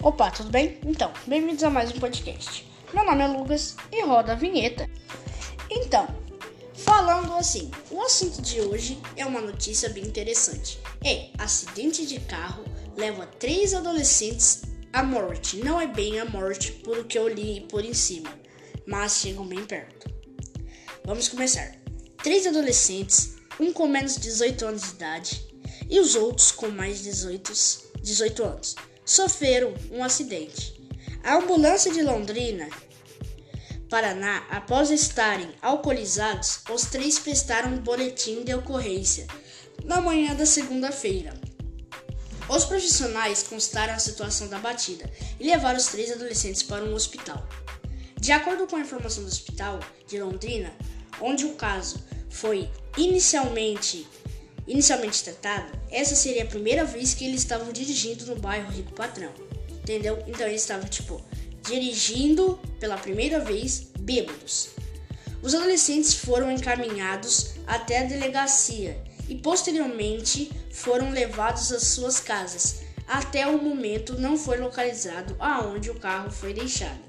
Opa, tudo bem? Então, bem-vindos a mais um podcast. Meu nome é Lucas e roda a vinheta. Então, falando assim, o assunto de hoje é uma notícia bem interessante. É, acidente de carro leva três adolescentes à morte. Não é bem a morte por o que eu li por em cima, mas chegam bem perto. Vamos começar. Três adolescentes, um com menos de 18 anos de idade e os outros com mais de 18, 18 anos sofreram um acidente. A ambulância de Londrina, Paraná, após estarem alcoolizados, os três prestaram um boletim de ocorrência na manhã da segunda-feira. Os profissionais constaram a situação da batida e levaram os três adolescentes para um hospital. De acordo com a informação do hospital de Londrina, onde o caso foi inicialmente inicialmente tratado, essa seria a primeira vez que eles estavam dirigindo no bairro Rico Patrão. Entendeu? Então eles estavam, tipo, dirigindo pela primeira vez bêbados. Os adolescentes foram encaminhados até a delegacia e posteriormente foram levados às suas casas. Até o momento não foi localizado aonde o carro foi deixado.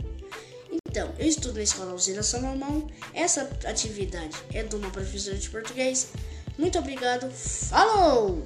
Então, eu estudo na escola Alzira Salomão. Essa atividade é de uma professora de português. Muito obrigado. Falou!